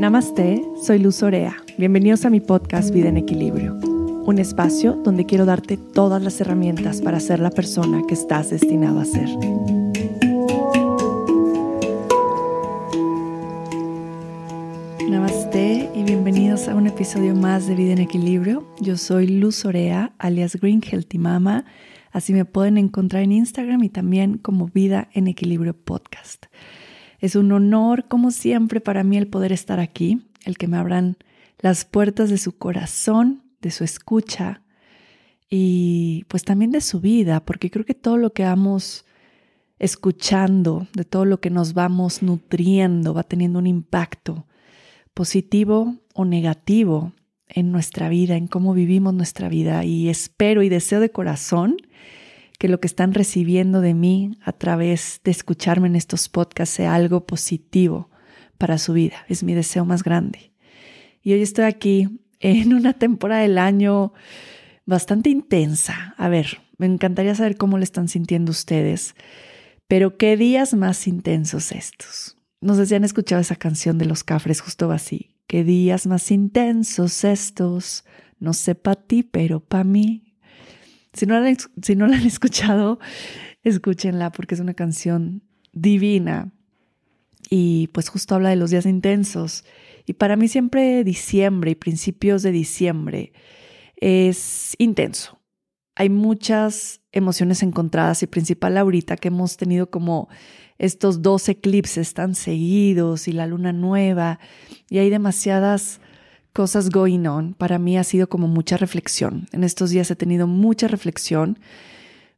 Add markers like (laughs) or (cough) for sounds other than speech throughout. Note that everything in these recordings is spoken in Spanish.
Namaste, soy Luz Orea. Bienvenidos a mi podcast Vida en Equilibrio, un espacio donde quiero darte todas las herramientas para ser la persona que estás destinado a ser. Namaste y bienvenidos a un episodio más de Vida en Equilibrio. Yo soy Luz Orea, alias Green Healthy Mama. Así me pueden encontrar en Instagram y también como Vida en Equilibrio Podcast. Es un honor, como siempre, para mí el poder estar aquí, el que me abran las puertas de su corazón, de su escucha y pues también de su vida, porque creo que todo lo que vamos escuchando, de todo lo que nos vamos nutriendo, va teniendo un impacto positivo o negativo en nuestra vida, en cómo vivimos nuestra vida. Y espero y deseo de corazón que lo que están recibiendo de mí a través de escucharme en estos podcasts sea algo positivo para su vida. Es mi deseo más grande. Y hoy estoy aquí en (laughs) una temporada del año bastante intensa. A ver, me encantaría saber cómo le están sintiendo ustedes, pero qué días más intensos estos. No sé si han escuchado esa canción de los Cafres, justo así. Qué días más intensos estos. No sé para ti, pero para mí. Si no, la han, si no la han (laughs) escuchado, escúchenla porque es una canción divina y pues justo habla de los días intensos. Y para mí siempre diciembre y principios de diciembre es intenso. Hay muchas emociones encontradas y principal ahorita que hemos tenido como estos dos eclipses tan seguidos y la luna nueva y hay demasiadas cosas going on, para mí ha sido como mucha reflexión. En estos días he tenido mucha reflexión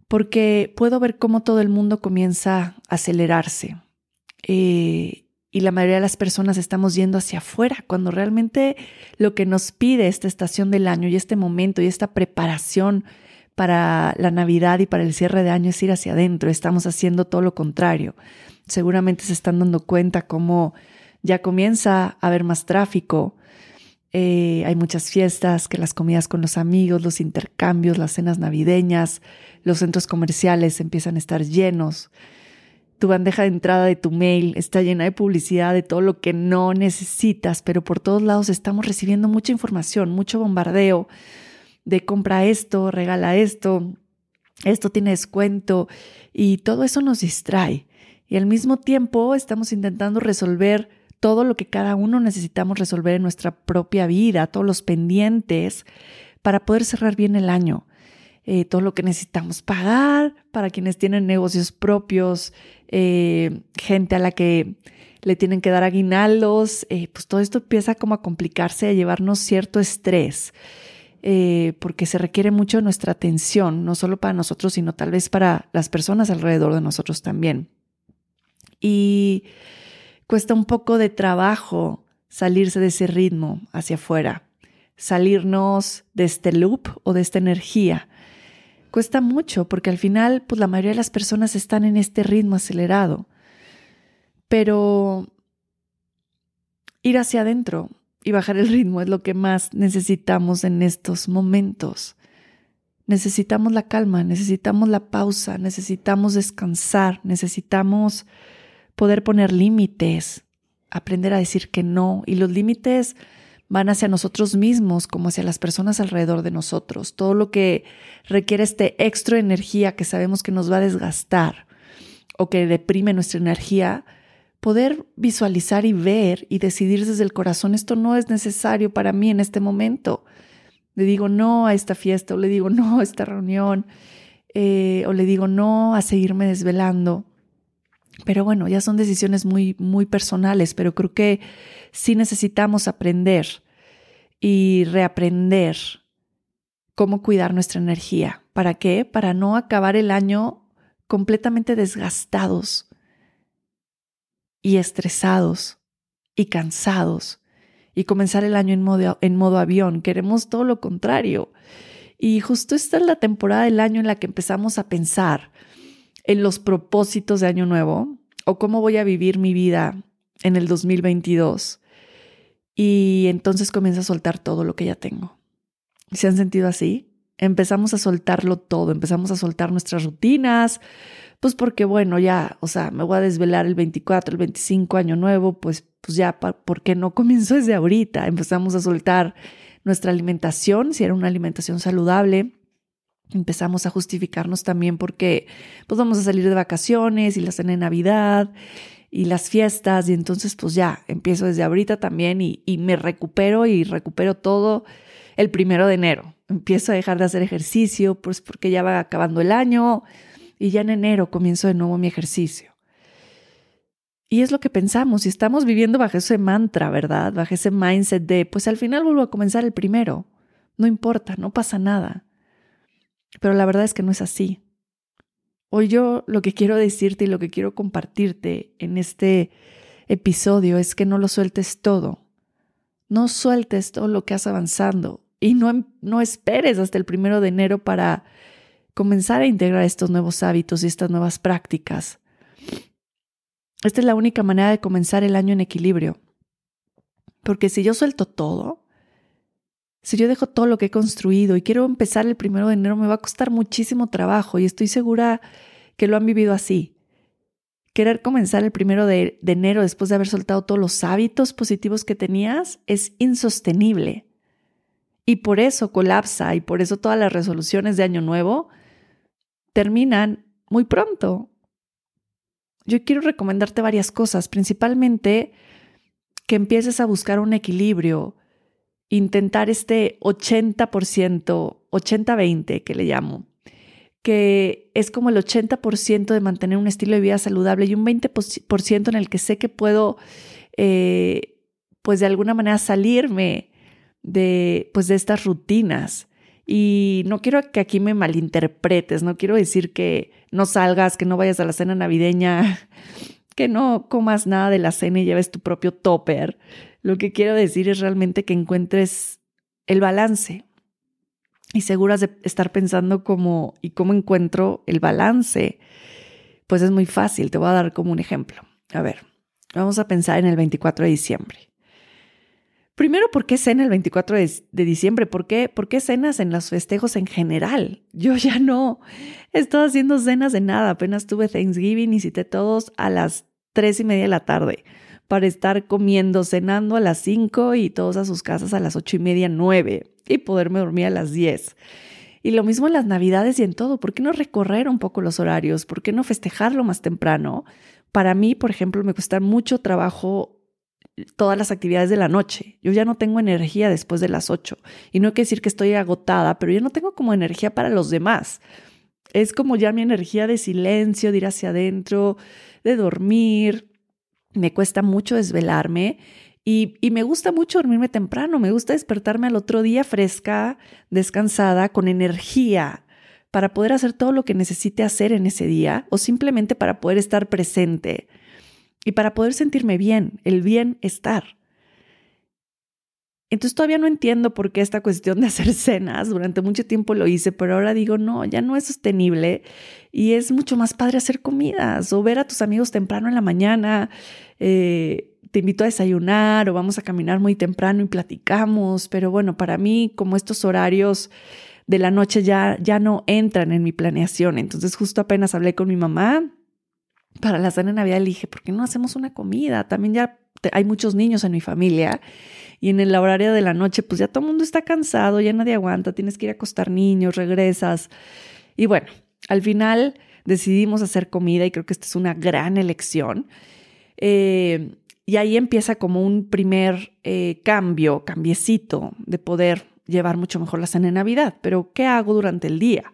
porque puedo ver cómo todo el mundo comienza a acelerarse. Eh, y la mayoría de las personas estamos yendo hacia afuera, cuando realmente lo que nos pide esta estación del año y este momento y esta preparación para la Navidad y para el cierre de año es ir hacia adentro. Estamos haciendo todo lo contrario. Seguramente se están dando cuenta cómo ya comienza a haber más tráfico, eh, hay muchas fiestas, que las comidas con los amigos, los intercambios, las cenas navideñas, los centros comerciales empiezan a estar llenos. Tu bandeja de entrada de tu mail está llena de publicidad de todo lo que no necesitas, pero por todos lados estamos recibiendo mucha información, mucho bombardeo de compra esto, regala esto, esto tiene descuento y todo eso nos distrae. Y al mismo tiempo estamos intentando resolver todo lo que cada uno necesitamos resolver en nuestra propia vida, todos los pendientes para poder cerrar bien el año. Eh, todo lo que necesitamos pagar para quienes tienen negocios propios, eh, gente a la que le tienen que dar aguinaldos, eh, pues todo esto empieza como a complicarse, a llevarnos cierto estrés, porque se requiere mucho de nuestra atención, no solo para nosotros, sino tal vez para las personas alrededor de nosotros también. Y cuesta un poco de trabajo salirse de ese ritmo hacia afuera, salirnos de este loop o de esta energía. Cuesta mucho porque al final, pues la mayoría de las personas están en este ritmo acelerado. Pero ir hacia adentro y bajar el ritmo es lo que más necesitamos en estos momentos. Necesitamos la calma, necesitamos la pausa, necesitamos descansar, necesitamos poder poner límites, aprender a decir que no. Y los límites van hacia nosotros mismos como hacia las personas alrededor de nosotros. Todo lo que requiere este extra energía que sabemos que nos va a desgastar o que deprime nuestra energía, poder visualizar y ver y decidir desde el corazón, esto no es necesario para mí en este momento. Le digo no a esta fiesta o le digo no a esta reunión eh, o le digo no a seguirme desvelando. Pero bueno, ya son decisiones muy, muy personales, pero creo que sí necesitamos aprender y reaprender cómo cuidar nuestra energía. ¿Para qué? Para no acabar el año completamente desgastados y estresados y cansados y comenzar el año en modo, en modo avión. Queremos todo lo contrario. Y justo esta es la temporada del año en la que empezamos a pensar en los propósitos de Año Nuevo o cómo voy a vivir mi vida en el 2022. Y entonces comienza a soltar todo lo que ya tengo. ¿Se han sentido así? Empezamos a soltarlo todo, empezamos a soltar nuestras rutinas, pues porque bueno, ya, o sea, me voy a desvelar el 24, el 25 año nuevo, pues pues ya, ¿por qué no comienzo (laughs) desde ahorita? Empezamos a soltar nuestra alimentación, si era una alimentación saludable. Empezamos a justificarnos también porque pues vamos a salir de vacaciones y la cena de Navidad y las fiestas y entonces pues ya empiezo desde ahorita también y, y me recupero y recupero todo el primero de enero. Empiezo a dejar de hacer ejercicio pues porque ya va acabando el año y ya en enero comienzo de nuevo mi ejercicio. Y es lo que pensamos y estamos viviendo bajo ese mantra, ¿verdad? Bajo ese mindset de, pues al final vuelvo a comenzar el primero. No importa, no pasa nada. Pero la verdad es que no es así. Hoy yo lo que quiero decirte y lo que quiero compartirte en este episodio es que no lo sueltes todo. No sueltes todo lo que has avanzando y no, no esperes hasta el primero de enero para comenzar a integrar estos nuevos hábitos y estas nuevas prácticas. Esta es la única manera de comenzar el año en equilibrio. Porque si yo suelto todo, si yo dejo todo lo que he construido y quiero empezar el primero de enero, me va a costar muchísimo trabajo y estoy segura que lo han vivido así. Querer comenzar el primero de, de enero después de haber soltado todos los hábitos positivos que tenías es insostenible. Y por eso colapsa y por eso todas las resoluciones de año nuevo terminan muy pronto yo quiero recomendarte varias cosas, principalmente que empieces a buscar un equilibrio, intentar este 80%, 80-20 que le llamo, que es como el 80% de mantener un estilo de vida saludable y un 20% en el que sé que puedo, eh, pues de alguna manera salirme de, pues de estas rutinas. Y no quiero que aquí me malinterpretes, no quiero decir que no salgas, que no vayas a la cena navideña, (laughs) que no comas nada de la cena y lleves tu propio topper. Lo que quiero decir es realmente que encuentres el balance. Y seguras de estar pensando cómo y cómo encuentro el balance. Pues es muy fácil, te voy a dar como un ejemplo. A ver, vamos a pensar en el 24 de diciembre. Primero, ¿por qué cena el 24 de, diciembre? ¿Por qué, ¿Por qué cenas en los festejos en general? Yo ya no estoy haciendo cenas de nada. Apenas tuve Thanksgiving y cité todos a las tres y media de la tarde para estar comiendo, cenando a las cinco y todos a sus casas a las ocho y media, nueve y poderme dormir a las diez. Y lo mismo en las navidades y en todo. ¿Por qué no recorrer un poco los horarios? ¿Por qué no festejarlo más temprano? Para mí, por ejemplo, me cuesta mucho trabajo todas las actividades de la noche. Yo ya no tengo energía después de las 8. Y no hay que decir que estoy agotada, pero yo no tengo como energía para los demás. Es como ya mi energía de silencio, de ir hacia adentro, de dormir. Me cuesta mucho desvelarme y, y, me gusta mucho dormirme temprano. Me gusta despertarme al otro día fresca, descansada, con energía para poder hacer todo lo que necesite hacer en ese día o simplemente para poder estar presente y para poder sentirme bien, el bienestar. Entonces todavía no entiendo por qué esta cuestión de hacer cenas, durante mucho tiempo lo hice, pero ahora digo, no, ya no es sostenible y es mucho más padre hacer comidas o ver a tus amigos temprano en la mañana, eh, te invito a desayunar o vamos a caminar muy temprano y platicamos, pero bueno, para mí como estos horarios de la noche ya, ya no entran en mi planeación, entonces justo apenas hablé con mi mamá para la cena de Navidad le dije, ¿por qué no hacemos una comida? También ya hay muchos niños en mi familia y en el horario de la noche, pues ya todo el mundo está cansado, ya nadie aguanta, tienes que ir a acostar niños, regresas. Y bueno, al final decidimos hacer comida y creo que esta es una gran elección. Eh, y ahí empieza como un primer eh, cambio, cambiecito de poder llevar mucho mejor la cena de Navidad. Pero, ¿qué hago durante el día?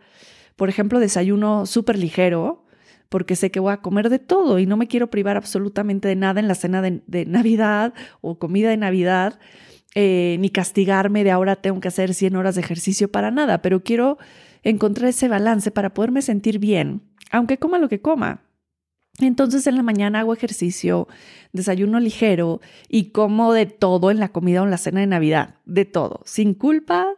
Por ejemplo, desayuno súper ligero, porque sé que voy a comer de todo y no me quiero privar absolutamente de nada en la cena de, Navidad o comida de Navidad, eh, ni castigarme de ahora tengo que hacer 100 horas de ejercicio para nada, pero quiero encontrar ese balance para poderme sentir bien, aunque coma lo que coma. Entonces en la mañana hago ejercicio, desayuno ligero y como de todo en la comida o en la cena de Navidad, de todo, sin culpa,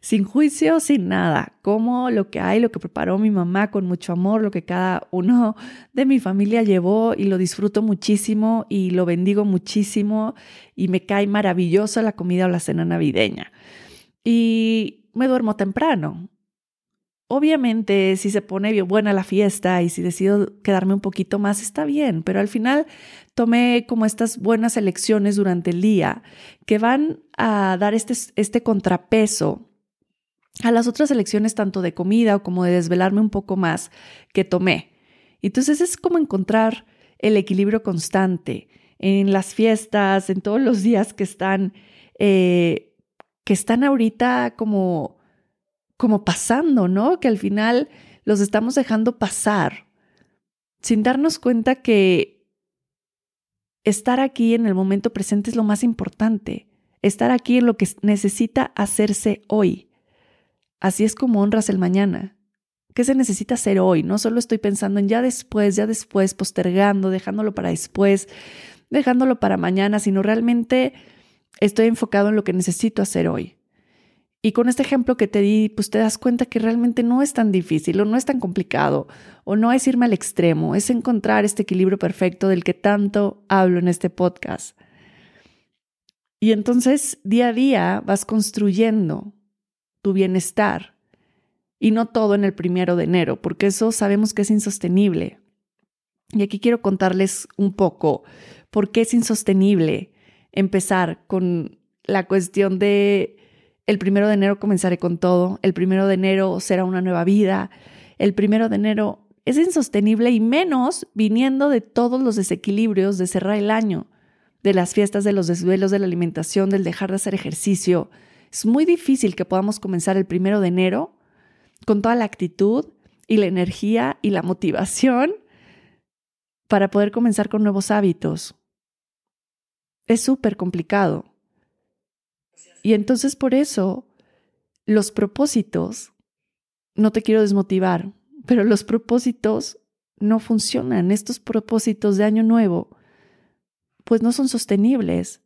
sin juicio, sin nada, como lo que hay, lo que preparó mi mamá con mucho amor, lo que cada uno de mi familia llevó y lo disfruto muchísimo y lo bendigo muchísimo y me cae maravillosa la comida o la cena navideña. Y me duermo temprano. Obviamente, si se pone bien buena la fiesta y si decido quedarme un poquito más, está bien, pero al final tomé como estas buenas elecciones durante el día que van a dar este, este contrapeso a las otras elecciones tanto de comida como de desvelarme un poco más que tomé. Entonces es como encontrar el equilibrio constante en las fiestas, en todos los días que están, eh, que están ahorita como como pasando, ¿no? Que al final los estamos dejando pasar sin darnos cuenta que estar aquí en el momento presente es lo más importante, estar aquí en lo que necesita hacerse hoy. Así es como honras el mañana. ¿Qué se necesita hacer hoy? No solo estoy pensando en ya después, ya después, postergando, dejándolo para después, dejándolo para mañana, sino realmente estoy enfocado en lo que necesito hacer hoy. Y con este ejemplo que te di, pues te das cuenta que realmente no es tan difícil o no es tan complicado o no es irme al extremo, es encontrar este equilibrio perfecto del que tanto hablo en este podcast. Y entonces día a día vas construyendo tu bienestar y no todo en el primero de enero, porque eso sabemos que es insostenible. Y aquí quiero contarles un poco por qué es insostenible empezar con la cuestión de el primero de enero comenzaré con todo, el primero de enero será una nueva vida, el primero de enero es insostenible y menos viniendo de todos los desequilibrios de cerrar el año, de las fiestas, de los desvelos, de la alimentación, del dejar de hacer ejercicio. Es muy difícil que podamos comenzar el primero de enero con toda la actitud y la energía y la motivación para poder comenzar con nuevos hábitos. Es súper complicado. Y entonces por eso los propósitos, no te quiero desmotivar, pero los propósitos no funcionan. Estos propósitos de año nuevo, pues no son sostenibles.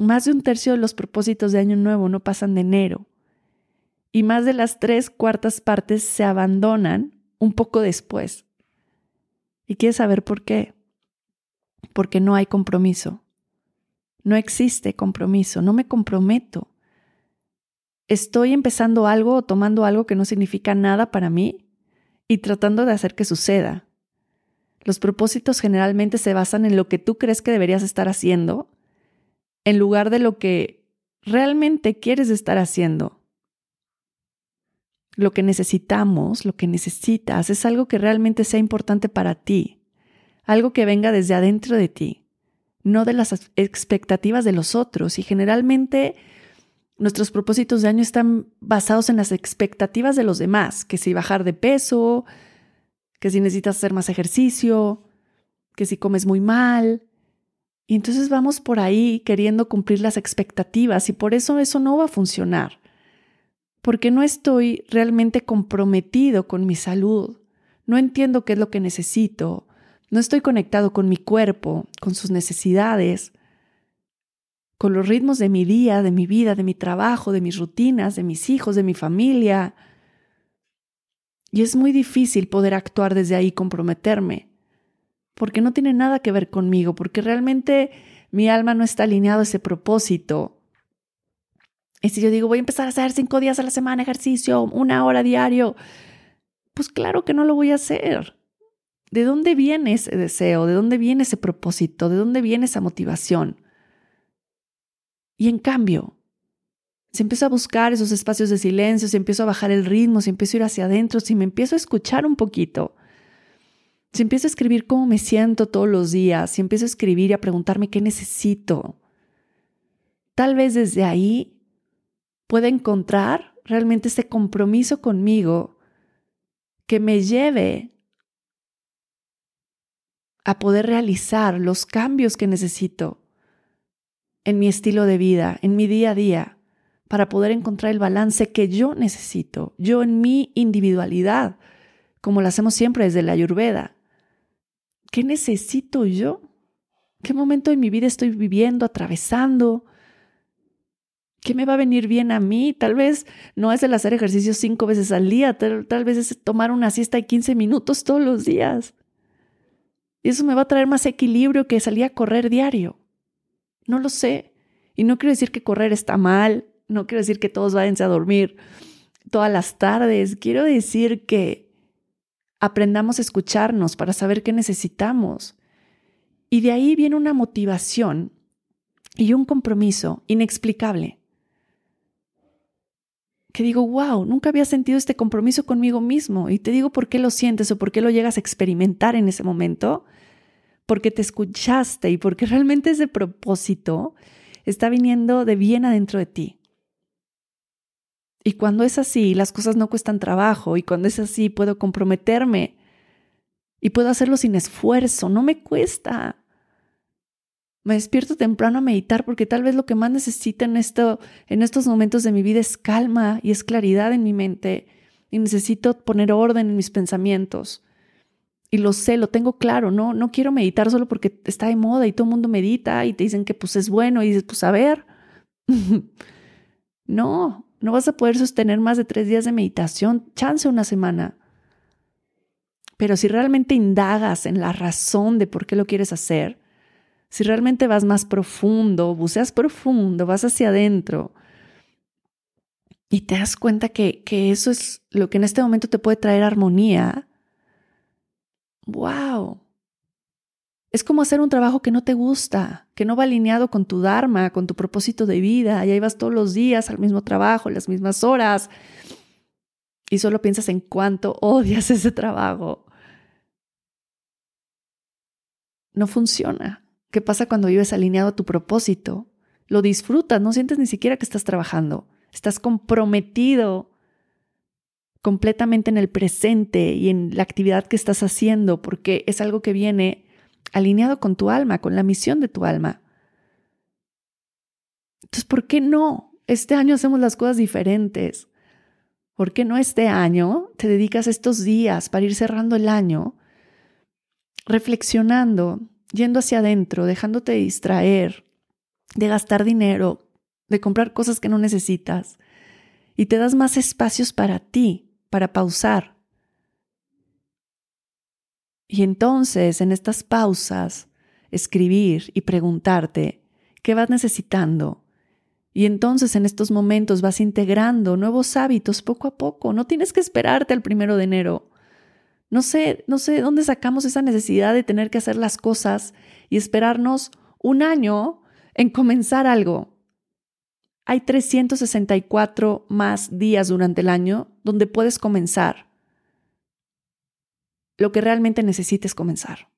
Más de un tercio de los propósitos de año nuevo no pasan de enero. Y más de las tres cuartas partes se abandonan un poco después. ¿Y quieres saber por qué? Porque no hay compromiso. No existe compromiso, no me comprometo. Estoy empezando algo o tomando algo que no significa nada para mí y tratando de hacer que suceda. Los propósitos generalmente se basan en lo que tú crees que deberías estar haciendo en lugar de lo que realmente quieres estar haciendo. Lo que necesitamos, lo que necesitas, es algo que realmente sea importante para ti, algo que venga desde adentro de ti no de las expectativas de los otros. Y generalmente nuestros propósitos de año están basados en las expectativas de los demás, que si bajar de peso, que si necesitas hacer más ejercicio, que si comes muy mal. Y entonces vamos por ahí queriendo cumplir las expectativas y por eso eso no va a funcionar. Porque no estoy realmente comprometido con mi salud. No entiendo qué es lo que necesito. No estoy conectado con mi cuerpo, con sus necesidades, con los ritmos de mi día, de mi vida, de mi trabajo, de mis rutinas, de mis hijos, de mi familia. Y es muy difícil poder actuar desde ahí, comprometerme, porque no tiene nada que ver conmigo, porque realmente mi alma no está alineado a ese propósito. Y si yo digo, voy a empezar a hacer cinco días a la semana ejercicio, una hora diario, pues claro que no lo voy a hacer. ¿De dónde viene ese deseo? ¿De dónde viene ese propósito? ¿De dónde viene esa motivación? Y en cambio, si empiezo a buscar esos espacios de silencio, si empiezo a bajar el ritmo, si empiezo a ir hacia adentro, si me empiezo a escuchar un poquito, si empiezo a escribir cómo me siento todos los días, si empiezo a escribir y a preguntarme qué necesito, tal vez desde ahí pueda encontrar realmente ese compromiso conmigo que me lleve a poder realizar los cambios que necesito en mi estilo de vida, en mi día a día, para poder encontrar el balance que yo necesito, yo en mi individualidad, como lo hacemos siempre desde la ayurveda. ¿Qué necesito yo? ¿Qué momento de mi vida estoy viviendo, atravesando? ¿Qué me va a venir bien a mí? Tal vez no es el hacer ejercicio cinco veces al día, tal, vez es tomar una siesta de 15 minutos todos los días. Y eso me va a traer más equilibrio que salir a correr diario. No lo sé. Y no quiero decir que correr está mal, no quiero decir que todos váyanse a dormir todas las tardes. Quiero decir que aprendamos a escucharnos para saber qué necesitamos. Y de ahí viene una motivación y un compromiso inexplicable. Que digo, wow, nunca había sentido este compromiso conmigo mismo. Y te digo por qué lo sientes o por qué lo llegas a experimentar en ese momento. Porque te escuchaste y porque (laughs) realmente ese propósito está viniendo de bien adentro de ti. Y cuando es así, las cosas no cuestan trabajo y cuando es así, puedo comprometerme y puedo hacerlo sin esfuerzo, no me cuesta. Me despierto temprano a meditar porque tal vez lo que más necesito en, esto, en estos momentos de mi vida es calma y es claridad en mi mente y necesito poner orden en mis pensamientos. Y lo sé, lo tengo claro, no, no quiero meditar solo porque está de moda y todo el mundo medita y te dicen que pues es bueno y dices, pues a ver. (laughs) no, no vas a poder sostener más de tres días de meditación, chance una semana. Pero si realmente indagas en la razón de por qué lo quieres hacer, si realmente vas más profundo, buceas profundo, vas hacia adentro y te das cuenta que, que eso es lo que en este momento te puede traer armonía, wow, es como hacer un trabajo que no te gusta, que no va alineado con tu Dharma, con tu propósito de vida, y ahí vas todos los días al mismo trabajo, las mismas horas, y solo piensas en cuánto odias (laughs) ese trabajo. No funciona. ¿Qué pasa cuando vives alineado a tu propósito? Lo disfrutas, no sientes ni siquiera que estás trabajando. Estás comprometido completamente en el presente y en la actividad que estás haciendo, porque es algo que viene alineado con tu alma, con la misión de tu alma. Entonces, ¿por qué no? Este año hacemos las cosas diferentes. ¿Por qué no este año te dedicas estos días para ir cerrando el año, reflexionando, yendo hacia adentro, dejándote distraer, de gastar dinero, de comprar cosas que no necesitas, y te das más espacios para ti, para pausar, y entonces, en estas pausas, escribir y preguntarte qué vas necesitando. Y entonces en estos momentos vas integrando nuevos hábitos poco a poco. No tienes que esperarte al primero de enero. No sé, no sé dónde sacamos esa necesidad de tener que hacer las cosas y esperarnos un año en comenzar algo. Hay 364 más días durante el año donde puedes comenzar lo que realmente necesites comenzar.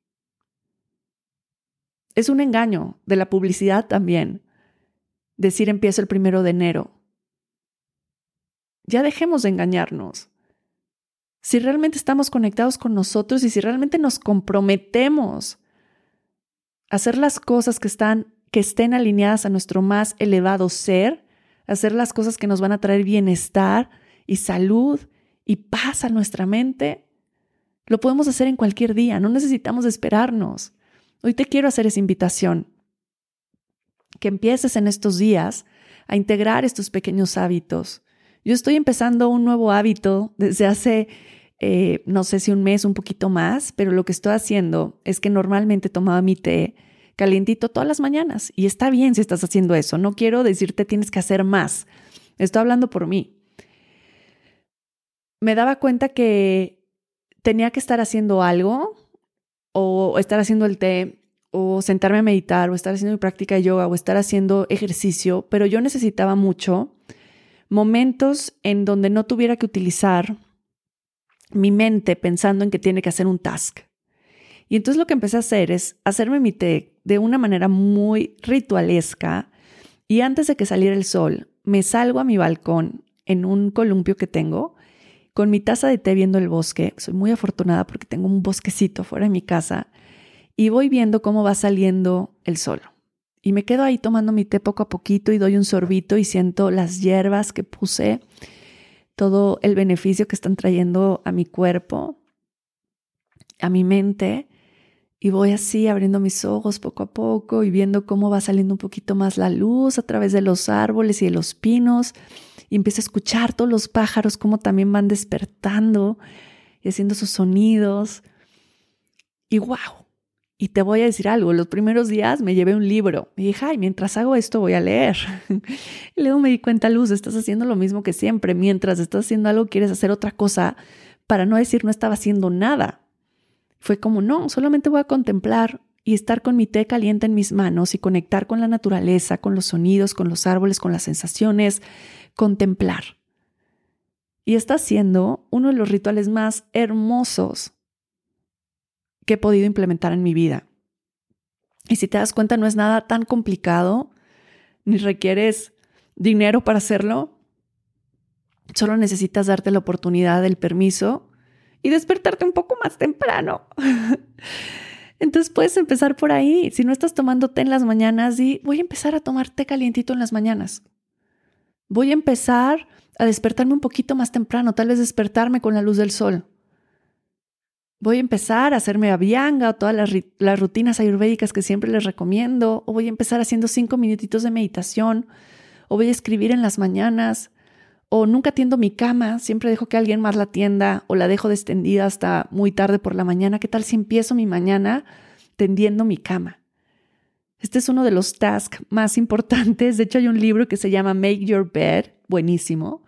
Es un engaño de la publicidad también decir empiezo el primero de enero. Ya dejemos de engañarnos. Si realmente estamos conectados con nosotros y si realmente nos comprometemos a hacer las cosas que están que estén alineadas a nuestro más elevado ser, hacer las cosas que nos van a traer bienestar y salud y paz a nuestra mente, lo podemos hacer en cualquier día, no necesitamos esperarnos. Hoy te quiero hacer esa invitación, que empieces en estos días a integrar estos pequeños hábitos. Yo estoy empezando un nuevo hábito desde hace, eh, no sé si un mes, un poquito más, pero lo que estoy haciendo es que normalmente tomaba mi té calientito todas las mañanas y está bien si estás haciendo eso. No quiero decirte tienes que hacer más. Estoy hablando por mí. Me daba cuenta que tenía que estar haciendo algo o estar haciendo el té o sentarme a meditar o estar haciendo mi práctica de yoga o estar haciendo ejercicio, pero yo necesitaba mucho momentos en donde no tuviera que utilizar mi mente pensando en que tiene que hacer un task. Y entonces lo que empecé a hacer es hacerme mi té de una manera muy ritualesca y antes de que saliera el sol, me salgo a mi balcón en un columpio que tengo con mi taza de té viendo el bosque. Soy muy afortunada porque tengo un bosquecito fuera de mi casa y voy viendo cómo va saliendo el sol. Y me quedo ahí tomando mi té poco a poquito y doy un sorbito y siento las hierbas que puse, todo el beneficio que están trayendo a mi cuerpo, a mi mente. Y voy así abriendo mis ojos poco a poco y viendo cómo va saliendo un poquito más la luz a través de los árboles y de los pinos y empiezo a escuchar todos los pájaros, cómo también van despertando y haciendo sus sonidos. Y wow. Y te voy a decir algo, los primeros días me llevé un libro y dije, ay, mientras hago esto voy a leer. (laughs) y luego me di cuenta, Luz, estás haciendo lo mismo que siempre. Mientras estás haciendo algo, quieres hacer otra cosa para no decir no estaba haciendo nada. Fue como, no, solamente voy a contemplar y estar con mi té caliente en mis manos y conectar con la naturaleza, con los sonidos, con los árboles, con las sensaciones, contemplar. Y está siendo uno de los rituales más hermosos que he podido implementar en mi vida. Y si te das cuenta, no es nada tan complicado, ni requieres dinero para hacerlo. Solo necesitas darte la oportunidad, el permiso y despertarte un poco más temprano. (laughs) Entonces puedes empezar por ahí. Si no estás tomando té en las mañanas, di, voy a empezar a tomar té calientito en las mañanas. Voy a empezar a despertarme un poquito más temprano, tal vez despertarme con la luz del sol voy a empezar a hacerme avianga o todas las, las, rutinas ayurvédicas que siempre les recomiendo, o voy a empezar haciendo cinco minutitos de meditación, o voy a escribir en las mañanas, o nunca tiendo mi cama, siempre dejo que alguien más la tienda, o la dejo destendida hasta muy tarde por la mañana. ¿Qué tal si empiezo mi mañana tendiendo mi cama? Este es uno de los tasks más importantes. De hecho, hay un libro que se llama Make Your Bed, buenísimo,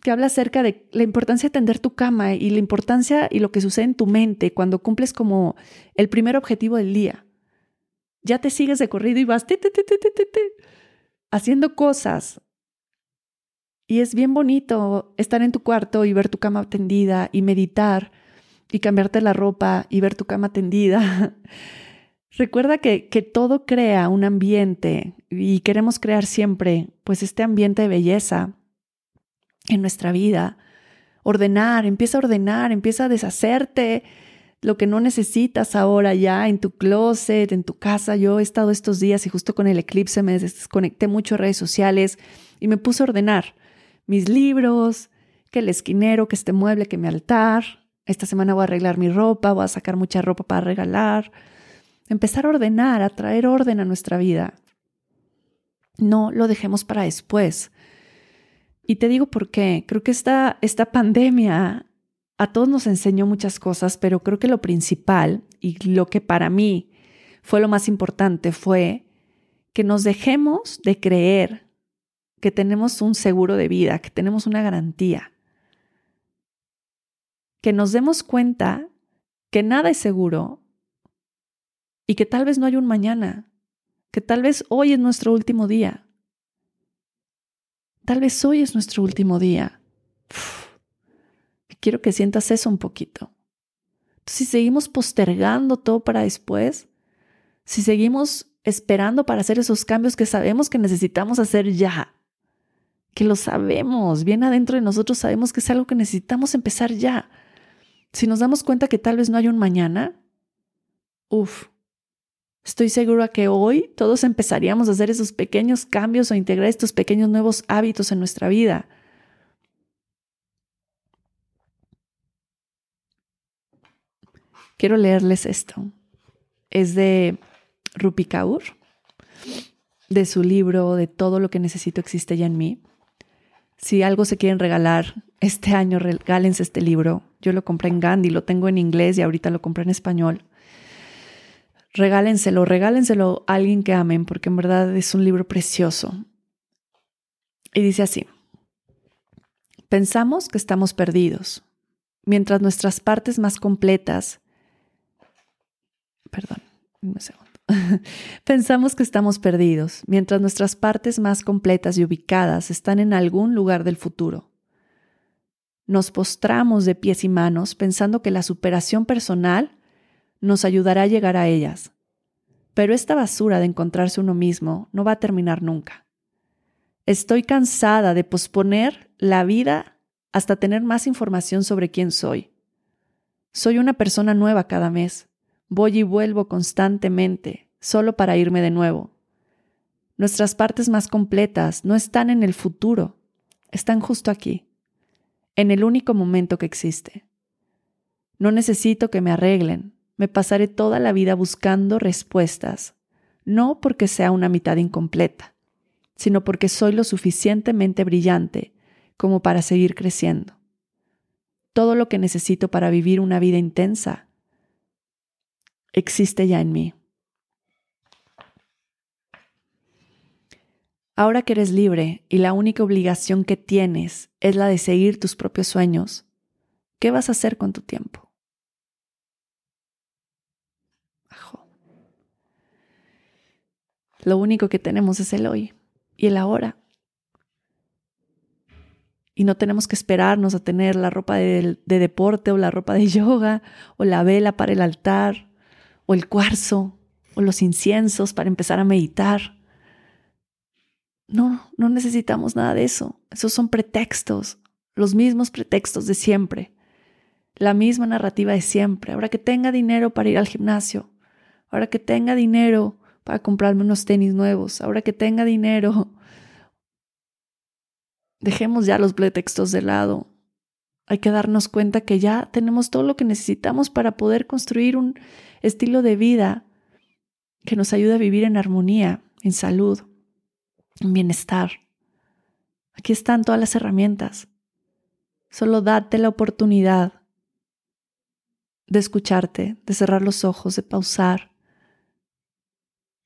que habla acerca de la importancia de tender tu cama y la importancia y lo que sucede en tu mente cuando cumples como el primer objetivo del día. Ya te sigues de corrido y vas haciendo cosas. Y es bien bonito estar en tu cuarto y ver tu cama tendida y meditar y cambiarte la ropa y ver tu cama tendida. (laughs) Recuerda que, que todo crea un ambiente y queremos crear siempre pues este ambiente de belleza en nuestra vida. Ordenar, empieza a ordenar, empieza a deshacerte lo que no necesitas ahora ya en tu closet, en tu casa. Yo he estado estos días y justo con el eclipse me desconecté mucho de redes sociales y me puse a ordenar mis libros, que el esquinero, que este mueble, que mi altar. Esta semana voy a arreglar mi ropa, voy a sacar mucha ropa para regalar. Empezar a ordenar, a traer orden a nuestra vida. No lo dejemos para después. Y te digo por qué. Creo que esta, esta pandemia a todos nos enseñó muchas cosas, pero creo que lo principal y lo que para mí fue lo más importante fue que nos dejemos de creer que tenemos un seguro de vida, que tenemos una garantía. Que nos demos cuenta que nada es seguro y que tal vez no hay un mañana, que tal vez hoy es nuestro último día Tal vez hoy es nuestro último día. quiero que sientas eso un poquito. si seguimos postergando todo para después, si seguimos esperando para hacer esos cambios que sabemos que necesitamos hacer ya, que lo sabemos, bien adentro de nosotros sabemos que es algo que necesitamos empezar ya. Si nos damos cuenta que tal vez no hay un mañana, uff, Estoy segura que hoy todos empezaríamos a hacer esos pequeños cambios o integrar estos pequeños nuevos hábitos en nuestra vida. Quiero leerles esto. Es de Rupi Kaur, de su libro De todo lo que necesito existe ya en mí. Si algo se quieren regalar este año, regálense este libro. Yo lo compré en Gandhi, lo tengo en inglés y ahorita lo compré en español regálenselo, regálenselo a alguien que amen, porque en verdad es un libro precioso. Y dice así, pensamos que estamos perdidos, mientras nuestras partes más completas, perdón, un segundo. (laughs) Pensamos que estamos perdidos, mientras nuestras partes más completas y ubicadas están en algún lugar del futuro. Nos postramos de pies y manos pensando que la superación personal nos ayudará a llegar a ellas. Pero esta basura de encontrarse uno mismo no va a terminar nunca. Estoy cansada de posponer la vida hasta tener más información sobre quién soy. Soy una persona nueva cada mes. Voy y vuelvo constantemente, solo para irme de nuevo. Nuestras partes más completas no están en el futuro, están justo aquí, en el único momento que existe. No necesito que me arreglen, me pasaré toda la vida buscando respuestas, no porque sea una mitad incompleta, sino porque soy lo suficientemente brillante como para seguir creciendo. Todo lo que necesito para vivir una vida intensa existe ya en mí. Ahora que eres libre y la única obligación que tienes es la de seguir tus propios sueños, ¿qué vas a hacer con tu tiempo? Lo único que tenemos es el hoy y el ahora. Y no tenemos que esperarnos a tener la ropa de, de, deporte o la ropa de (laughs) yoga o la vela para el altar o el cuarzo o los inciensos para empezar a meditar. No, no necesitamos nada de eso. Esos son pretextos, los mismos pretextos de siempre, la misma narrativa de siempre. Ahora que tenga dinero para ir al gimnasio, ahora que tenga dinero para comprarme unos tenis nuevos, ahora que tenga dinero, dejemos ya los pretextos de lado. Hay que darnos cuenta que ya tenemos todo lo que necesitamos para poder construir un estilo de vida que nos ayude a vivir en armonía, en salud, en bienestar. Aquí están todas las herramientas. Solo date la oportunidad de escucharte, de cerrar los ojos, de pausar,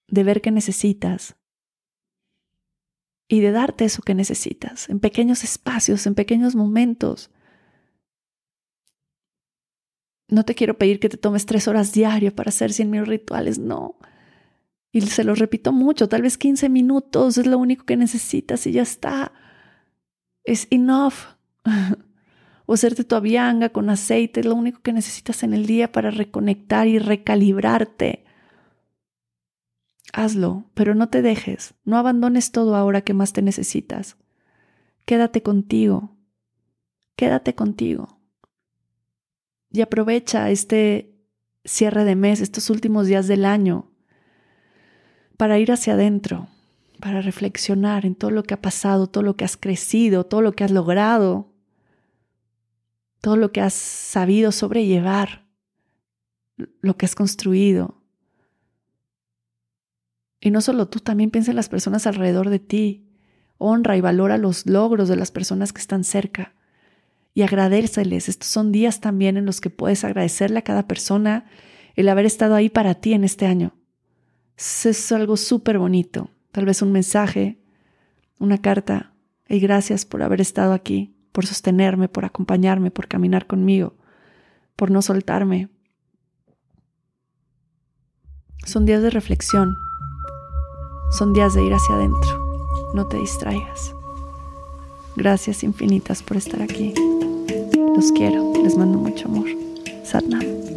de ver qué necesitas y de darte eso que necesitas en pequeños espacios, en pequeños momentos. No te quiero pedir que te tomes tres horas diarias para hacer cien mil rituales, no. Y se lo repito mucho, tal vez 15 minutos es lo único que necesitas y ya está. Es enough. (laughs) o hacerte tu avianga con aceite es lo único que necesitas en el día para reconectar y recalibrarte. Hazlo, pero no te dejes, no abandones todo ahora que más te necesitas. Quédate contigo, quédate contigo. Y aprovecha este cierre de mes, estos últimos días del año, para ir hacia adentro, para reflexionar en todo lo que ha pasado, todo lo que has crecido, todo lo que has logrado, todo lo que has sabido sobrellevar, lo que has construido. Y no solo tú, también piensa en las personas alrededor de ti. Honra y valora los logros de las personas que están cerca. Y agradeceles. Estos son días también en los que puedes agradecerle a cada persona el haber estado ahí para ti en este año es algo súper bonito. Tal vez un mensaje, una carta. Y gracias por haber estado aquí, por sostenerme, por acompañarme, por caminar conmigo, por no soltarme. Son días de reflexión. Son días de ir hacia adentro. No te distraigas. Gracias infinitas por estar aquí. Los quiero. Les mando mucho amor. Satnam.